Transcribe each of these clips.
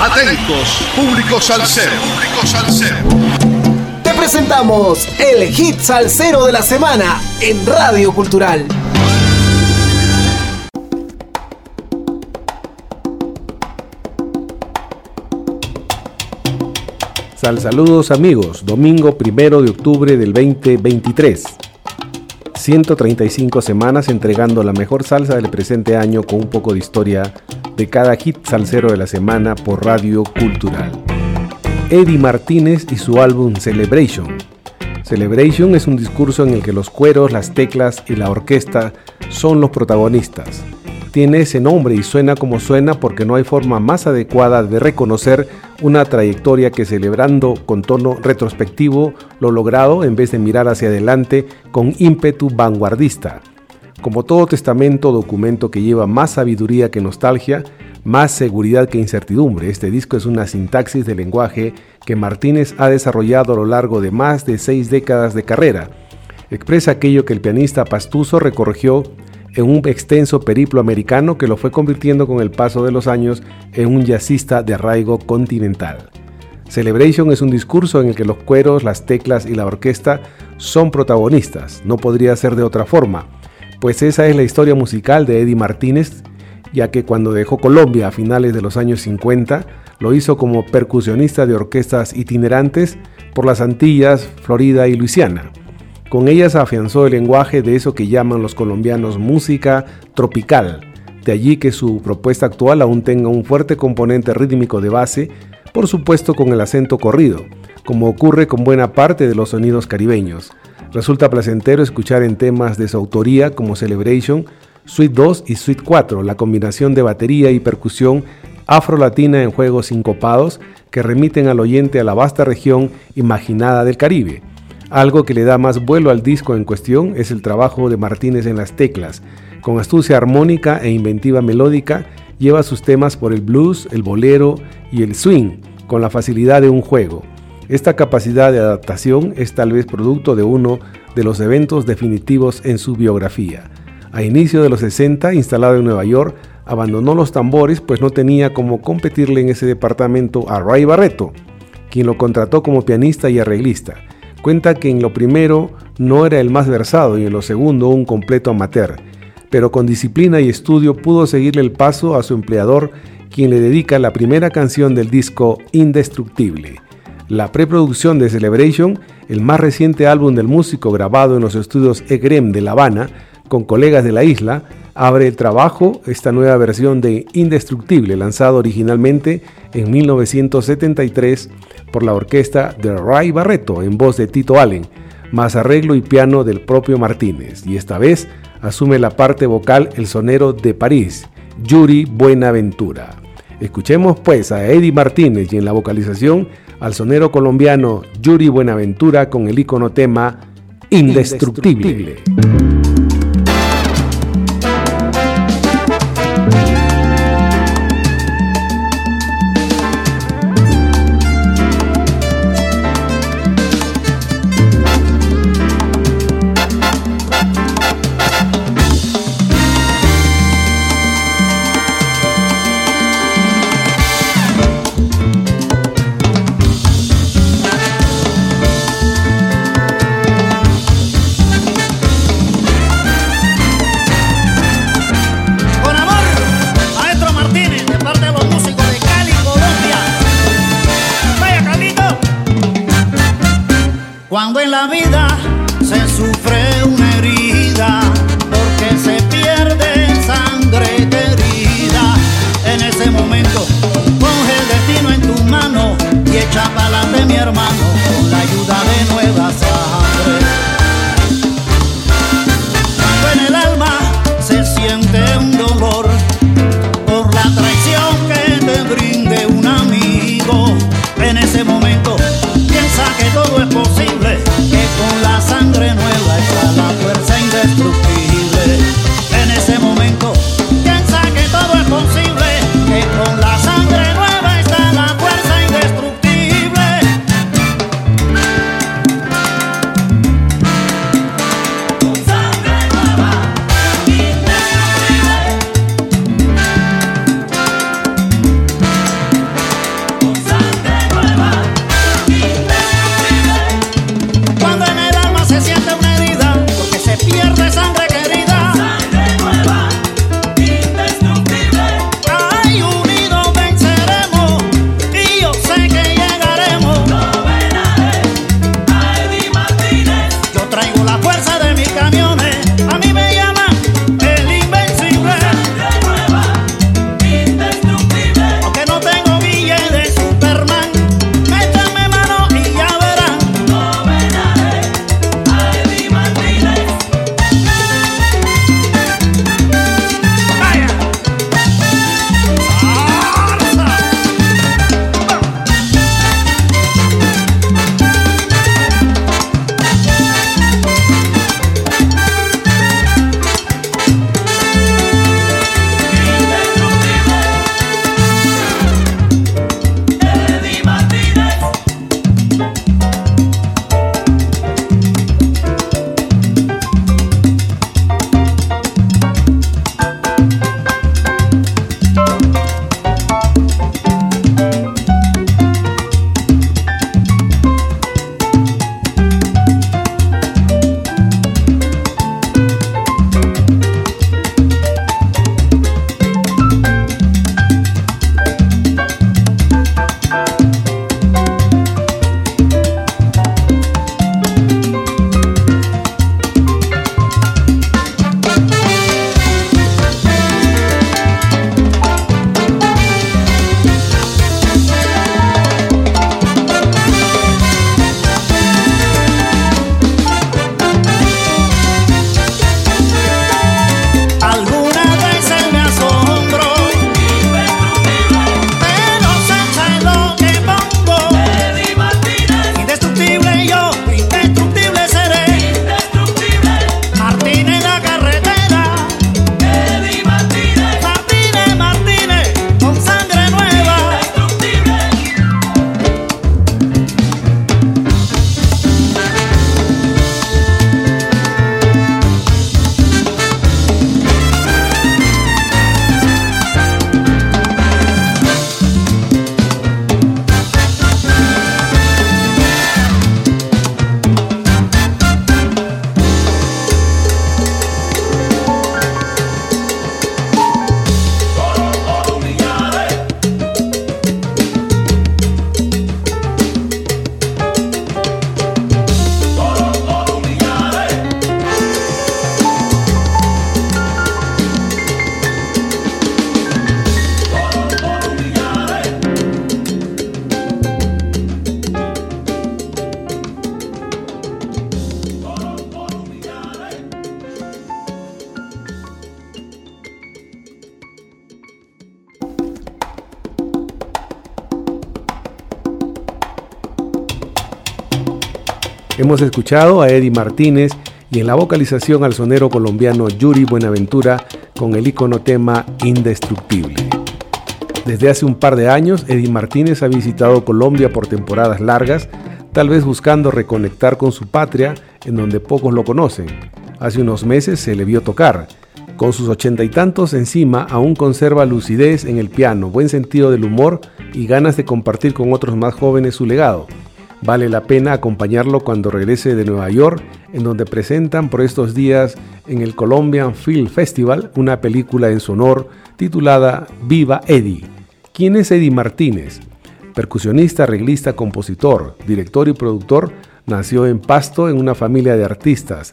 Atentos, público salsero. Público salsero. Te presentamos el hit salsero de la semana en Radio Cultural. Sal saludos amigos, domingo primero de octubre del 2023. 135 semanas entregando la mejor salsa del presente año con un poco de historia de cada hit salsero de la semana por Radio Cultural. Eddie Martínez y su álbum Celebration. Celebration es un discurso en el que los cueros, las teclas y la orquesta son los protagonistas. Tiene ese nombre y suena como suena porque no hay forma más adecuada de reconocer una trayectoria que celebrando con tono retrospectivo lo logrado en vez de mirar hacia adelante con ímpetu vanguardista. Como todo testamento documento que lleva más sabiduría que nostalgia, más seguridad que incertidumbre, este disco es una sintaxis de lenguaje que Martínez ha desarrollado a lo largo de más de seis décadas de carrera. Expresa aquello que el pianista Pastuso recorrió en un extenso periplo americano que lo fue convirtiendo con el paso de los años en un jazzista de arraigo continental. Celebration es un discurso en el que los cueros, las teclas y la orquesta son protagonistas, no podría ser de otra forma, pues esa es la historia musical de Eddie Martínez, ya que cuando dejó Colombia a finales de los años 50, lo hizo como percusionista de orquestas itinerantes por las Antillas, Florida y Luisiana. Con ellas afianzó el lenguaje de eso que llaman los colombianos música tropical, de allí que su propuesta actual aún tenga un fuerte componente rítmico de base, por supuesto con el acento corrido, como ocurre con buena parte de los sonidos caribeños. Resulta placentero escuchar en temas de su autoría como Celebration, Suite 2 y Suite 4, la combinación de batería y percusión afro-latina en juegos sincopados que remiten al oyente a la vasta región imaginada del Caribe. Algo que le da más vuelo al disco en cuestión es el trabajo de Martínez en las teclas. Con astucia armónica e inventiva melódica, lleva sus temas por el blues, el bolero y el swing, con la facilidad de un juego. Esta capacidad de adaptación es tal vez producto de uno de los eventos definitivos en su biografía. A inicio de los 60, instalado en Nueva York, abandonó los tambores pues no tenía como competirle en ese departamento a Ray Barreto, quien lo contrató como pianista y arreglista. Cuenta que en lo primero no era el más versado y en lo segundo un completo amateur, pero con disciplina y estudio pudo seguirle el paso a su empleador, quien le dedica la primera canción del disco Indestructible. La preproducción de Celebration, el más reciente álbum del músico grabado en los estudios EGREM de La Habana, con colegas de la isla, abre el trabajo esta nueva versión de Indestructible, lanzado originalmente en 1973 por la orquesta de Ray Barreto en voz de Tito Allen, más arreglo y piano del propio Martínez, y esta vez asume la parte vocal el sonero de París, Yuri Buenaventura. Escuchemos pues a Eddie Martínez y en la vocalización al sonero colombiano Yuri Buenaventura con el icono tema Indestructible. ese Hemos escuchado a Eddie Martínez y en la vocalización al sonero colombiano Yuri Buenaventura con el icono tema Indestructible. Desde hace un par de años, Eddie Martínez ha visitado Colombia por temporadas largas, tal vez buscando reconectar con su patria, en donde pocos lo conocen. Hace unos meses se le vio tocar. Con sus ochenta y tantos encima, aún conserva lucidez en el piano, buen sentido del humor y ganas de compartir con otros más jóvenes su legado. Vale la pena acompañarlo cuando regrese de Nueva York, en donde presentan por estos días en el Colombian Film Festival una película en su honor titulada Viva Eddie. ¿Quién es Eddie Martínez? Percusionista, arreglista, compositor, director y productor, nació en Pasto en una familia de artistas.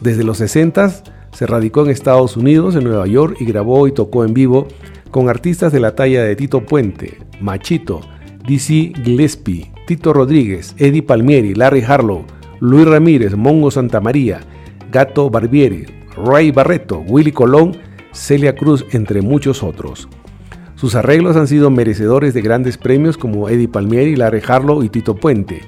Desde los 60 se radicó en Estados Unidos, en Nueva York, y grabó y tocó en vivo con artistas de la talla de Tito Puente, Machito, DC Gillespie, Tito Rodríguez, Eddie Palmieri, Larry Harlow, Luis Ramírez, Mongo Santamaría, Gato Barbieri, Ray Barreto, Willy Colón, Celia Cruz, entre muchos otros. Sus arreglos han sido merecedores de grandes premios como Eddie Palmieri, Larry Harlow y Tito Puente.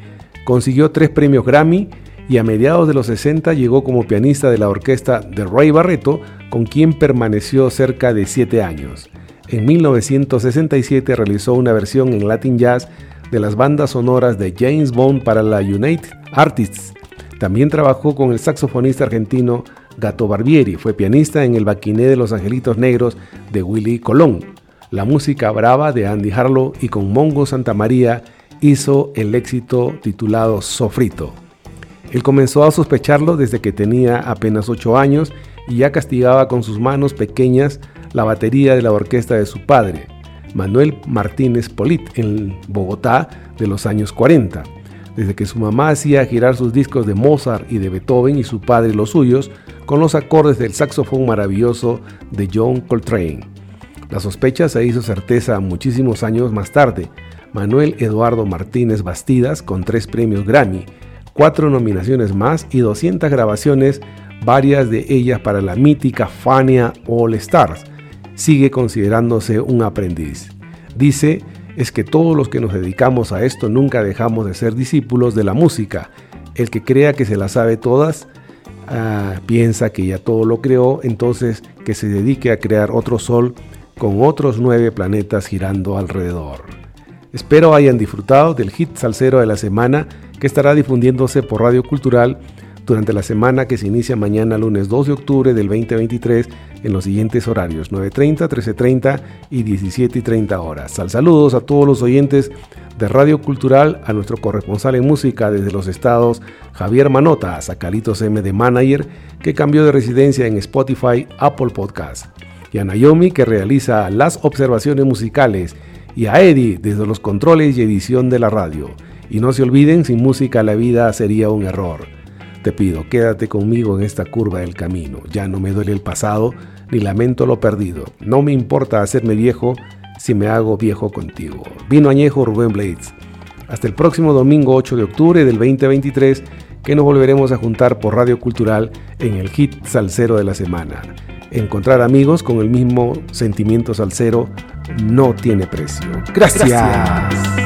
Consiguió tres premios Grammy y a mediados de los 60 llegó como pianista de la orquesta de Ray Barreto, con quien permaneció cerca de siete años. En 1967 realizó una versión en Latin Jazz de las bandas sonoras de James Bond para la United Artists. También trabajó con el saxofonista argentino Gato Barbieri, fue pianista en el Baquiné de los Angelitos Negros de Willy Colón, la música brava de Andy Harlow y con Mongo Santa María hizo el éxito titulado Sofrito. Él comenzó a sospecharlo desde que tenía apenas 8 años y ya castigaba con sus manos pequeñas la batería de la orquesta de su padre. Manuel Martínez Polit en Bogotá de los años 40. Desde que su mamá hacía girar sus discos de Mozart y de Beethoven y su padre los suyos con los acordes del saxofón maravilloso de John Coltrane. La sospecha se hizo certeza muchísimos años más tarde. Manuel Eduardo Martínez Bastidas con tres premios Grammy, cuatro nominaciones más y 200 grabaciones, varias de ellas para la mítica Fania All Stars sigue considerándose un aprendiz. Dice, es que todos los que nos dedicamos a esto nunca dejamos de ser discípulos de la música. El que crea que se la sabe todas, ah, piensa que ya todo lo creó, entonces que se dedique a crear otro sol con otros nueve planetas girando alrededor. Espero hayan disfrutado del hit salsero de la semana que estará difundiéndose por Radio Cultural durante la semana que se inicia mañana lunes 2 de octubre del 2023 en los siguientes horarios 9.30, 13.30 y 17.30 horas. Sal saludos a todos los oyentes de Radio Cultural, a nuestro corresponsal en música desde los estados Javier Manota, a Calitos M de Manager que cambió de residencia en Spotify, Apple Podcast, y a Naomi que realiza las observaciones musicales y a Eddie desde los controles y edición de la radio. Y no se olviden, sin música la vida sería un error. Te pido, quédate conmigo en esta curva del camino. Ya no me duele el pasado, ni lamento lo perdido. No me importa hacerme viejo si me hago viejo contigo. Vino añejo Rubén Blades. Hasta el próximo domingo 8 de octubre del 2023, que nos volveremos a juntar por Radio Cultural en el hit salsero de la semana. Encontrar amigos con el mismo sentimiento salsero no tiene precio. Gracias.